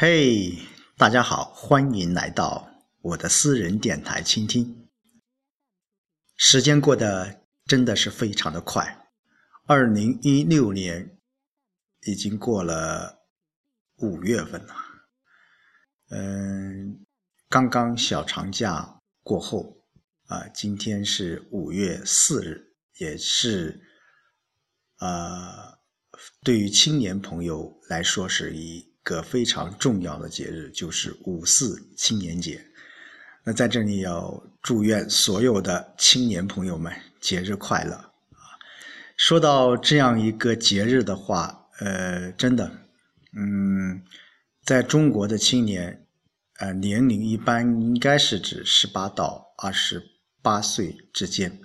嘿，大家好，欢迎来到我的私人电台倾听。时间过得真的是非常的快，二零一六年已经过了五月份了。嗯，刚刚小长假过后啊，今天是五月四日，也是啊，对于青年朋友来说是一。个非常重要的节日就是五四青年节，那在这里要祝愿所有的青年朋友们节日快乐啊！说到这样一个节日的话，呃，真的，嗯，在中国的青年，呃，年龄一般应该是指十八到二十八岁之间，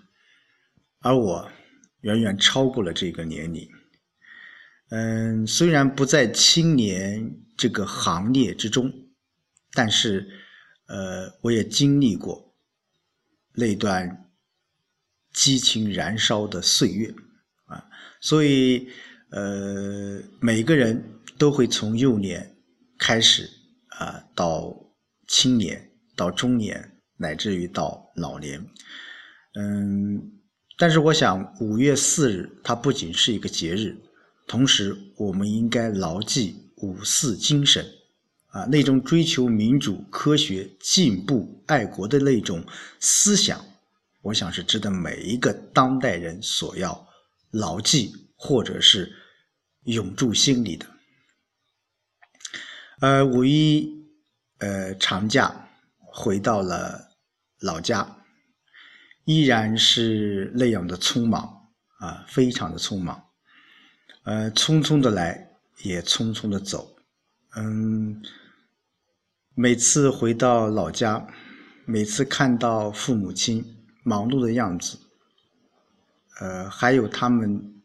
而我远远超过了这个年龄。嗯，虽然不在青年这个行列之中，但是，呃，我也经历过那段激情燃烧的岁月啊，所以，呃，每个人都会从幼年开始啊，到青年，到中年，乃至于到老年。嗯，但是我想，五月四日它不仅是一个节日。同时，我们应该牢记五四精神，啊，那种追求民主、科学、进步、爱国的那种思想，我想是值得每一个当代人所要牢记或者是永驻心里的。呃，五一呃长假回到了老家，依然是那样的匆忙啊，非常的匆忙。呃，匆匆的来，也匆匆的走。嗯，每次回到老家，每次看到父母亲忙碌的样子，呃，还有他们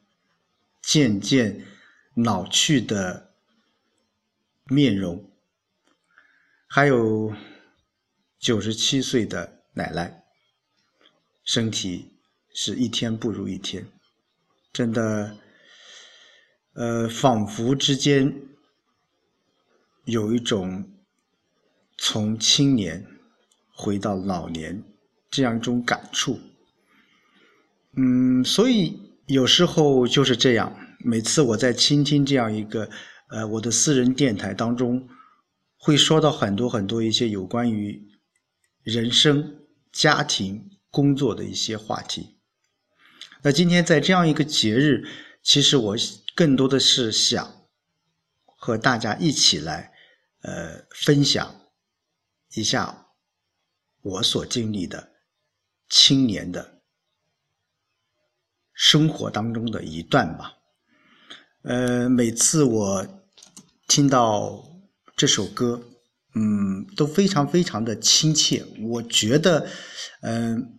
渐渐老去的面容，还有九十七岁的奶奶，身体是一天不如一天，真的。呃，仿佛之间有一种从青年回到老年这样一种感触。嗯，所以有时候就是这样。每次我在倾听这样一个呃我的私人电台当中，会说到很多很多一些有关于人生、家庭、工作的一些话题。那今天在这样一个节日，其实我。更多的是想和大家一起来，呃，分享一下我所经历的青年的生活当中的一段吧。呃，每次我听到这首歌，嗯，都非常非常的亲切。我觉得，嗯，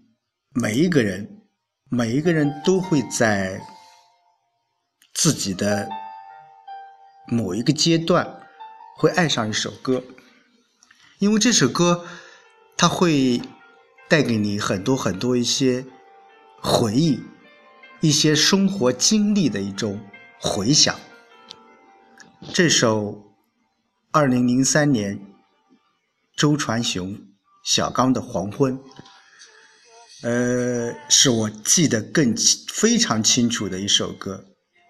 每一个人，每一个人都会在。自己的某一个阶段会爱上一首歌，因为这首歌它会带给你很多很多一些回忆，一些生活经历的一种回响。这首二零零三年周传雄、小刚的《黄昏》，呃，是我记得更非常清楚的一首歌。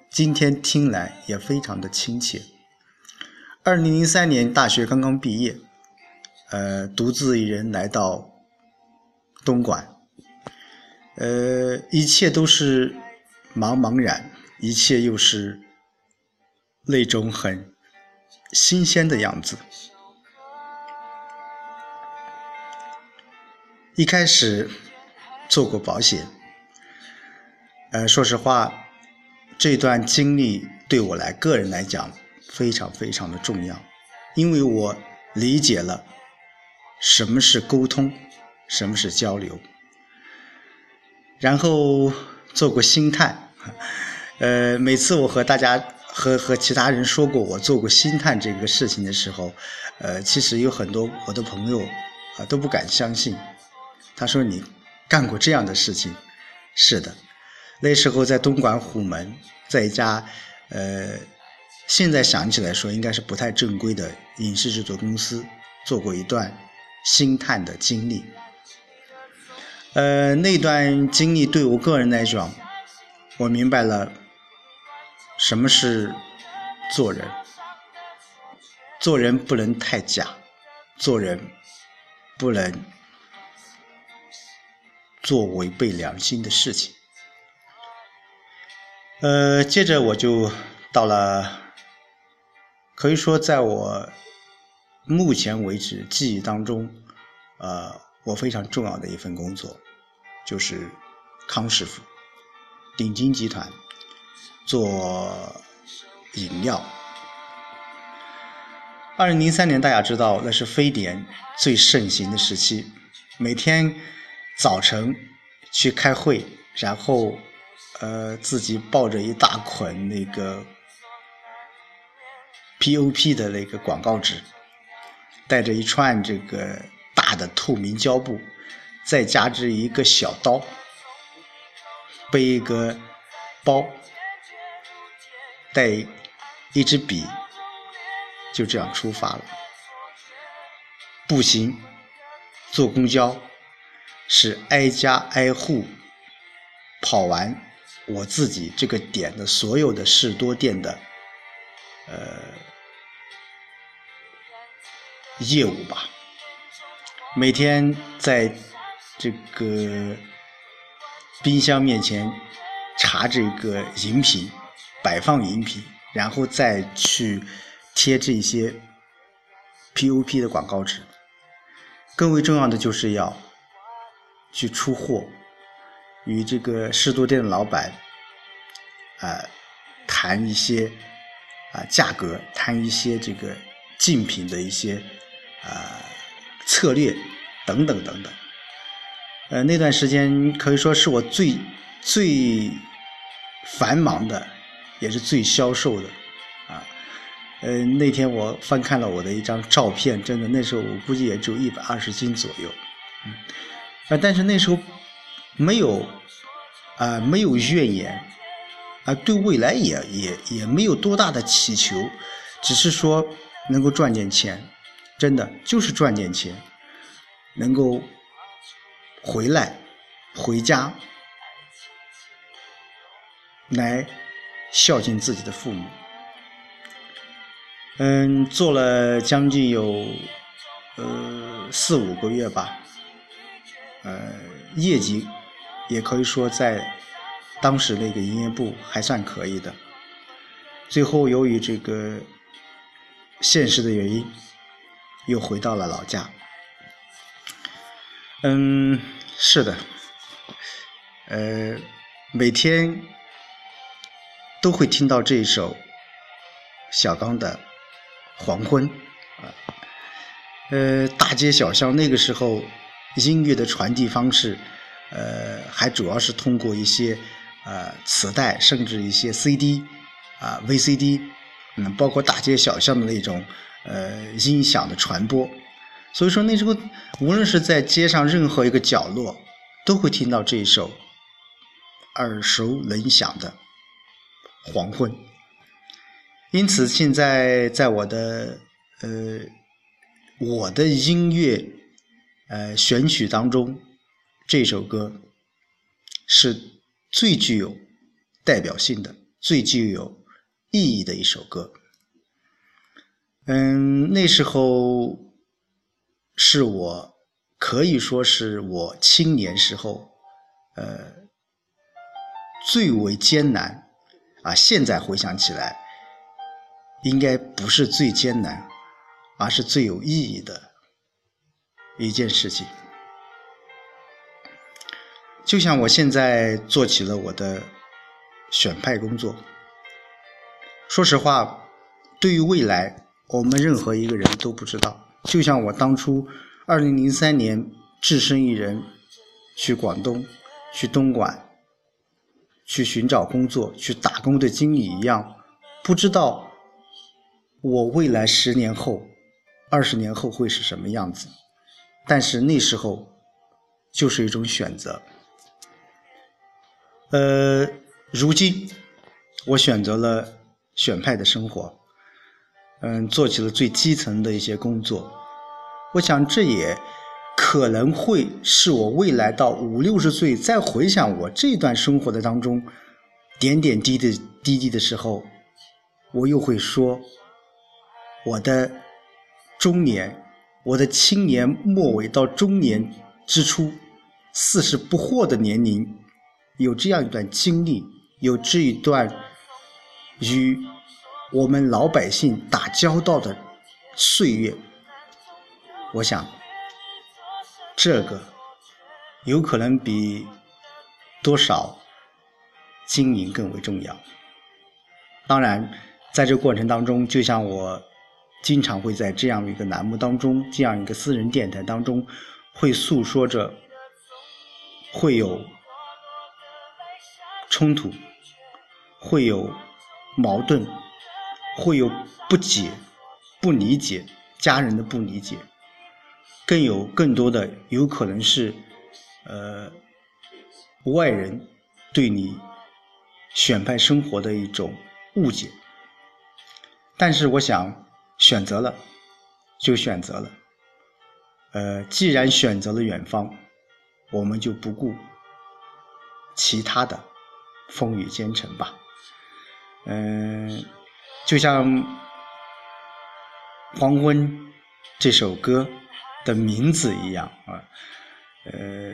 今天听来也非常的亲切。二零零三年大学刚刚毕业，呃，独自一人来到东莞，呃，一切都是茫茫然，一切又是那种很新鲜的样子。一开始做过保险，呃，说实话。这段经历对我来个人来讲非常非常的重要，因为我理解了什么是沟通，什么是交流。然后做过星探，呃，每次我和大家和和其他人说过我做过星探这个事情的时候，呃，其实有很多我的朋友啊都不敢相信。他说你干过这样的事情？是的。那时候在东莞虎门，在一家呃现在想起来说，应该是不太正规的影视制作公司做过一段星探的经历。呃，那段经历对我个人来讲，我明白了什么是做人。做人不能太假，做人不能做违背良心的事情。呃，接着我就到了，可以说在我目前为止记忆当中，呃，我非常重要的一份工作，就是康师傅鼎金集团做饮料。二零零三年，大家知道那是非典最盛行的时期，每天早晨去开会，然后呃自己抱着一大捆那个 POP 的那个广告纸，带着一串这个大的透明胶布，再加之一个小刀，背一个包，带一支笔。就这样出发了，步行、坐公交，是挨家挨户跑完我自己这个点的所有的士多店的呃业务吧。每天在这个冰箱面前查这个饮品，摆放饮品，然后再去。贴这些 POP 的广告纸，更为重要的就是要去出货，与这个士多店的老板啊谈一些啊价格，谈一些这个竞品的一些啊策略等等等等。呃，那段时间可以说是我最最繁忙的，也是最销售的啊。呃，那天我翻看了我的一张照片，真的那时候我估计也只有一百二十斤左右，嗯，啊，但是那时候没有啊，没有怨言，啊，对未来也也也没有多大的祈求，只是说能够赚点钱，真的就是赚点钱，能够回来回家来孝敬自己的父母。嗯，做了将近有呃四五个月吧，呃，业绩也可以说在当时那个营业部还算可以的。最后由于这个现实的原因，又回到了老家。嗯，是的，呃，每天都会听到这一首小刚的。黄昏，啊，呃，大街小巷那个时候，音乐的传递方式，呃，还主要是通过一些呃磁带，甚至一些 CD，啊 VCD，嗯，包括大街小巷的那种呃音响的传播。所以说那时候，无论是在街上任何一个角落，都会听到这一首耳熟能详的《黄昏》。因此，现在在我的呃我的音乐呃选曲当中，这首歌是最具有代表性的、最具有意义的一首歌。嗯，那时候是我可以说是我青年时候呃最为艰难啊，现在回想起来。应该不是最艰难，而是最有意义的一件事情。就像我现在做起了我的选派工作。说实话，对于未来，我们任何一个人都不知道。就像我当初二零零三年只身一人去广东、去东莞去寻找工作、去打工的经历一样，不知道。我未来十年后、二十年后会是什么样子？但是那时候就是一种选择。呃，如今我选择了选派的生活，嗯，做起了最基层的一些工作。我想这也可能会是我未来到五六十岁再回想我这段生活的当中点点滴滴滴滴的时候，我又会说我的中年，我的青年末尾到中年之初，四十不惑的年龄，有这样一段经历，有这一段与。我们老百姓打交道的岁月，我想，这个有可能比多少经营更为重要。当然，在这过程当中，就像我经常会在这样一个栏目当中，这样一个私人电台当中，会诉说着，会有冲突，会有矛盾。会有不解、不理解，家人的不理解，更有更多的有可能是，呃，外人对你选派生活的一种误解。但是我想，选择了就选择了，呃，既然选择了远方，我们就不顾其他的风雨兼程吧，嗯。就像《黄昏》这首歌的名字一样啊，呃，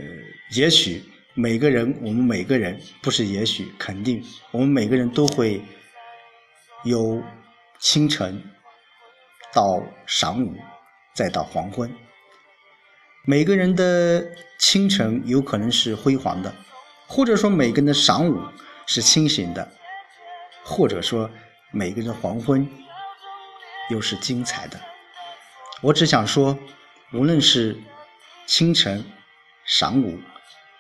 也许每个人，我们每个人不是也许，肯定，我们每个人都会有清晨到晌午，再到黄昏。每个人的清晨有可能是辉煌的，或者说每个人的晌午是清醒的，或者说。每个人的黄昏又是精彩的。我只想说，无论是清晨、晌午，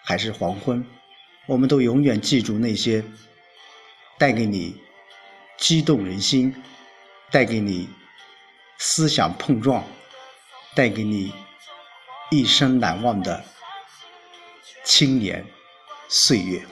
还是黄昏，我们都永远记住那些带给你激动人心、带给你思想碰撞、带给你一生难忘的青年岁月。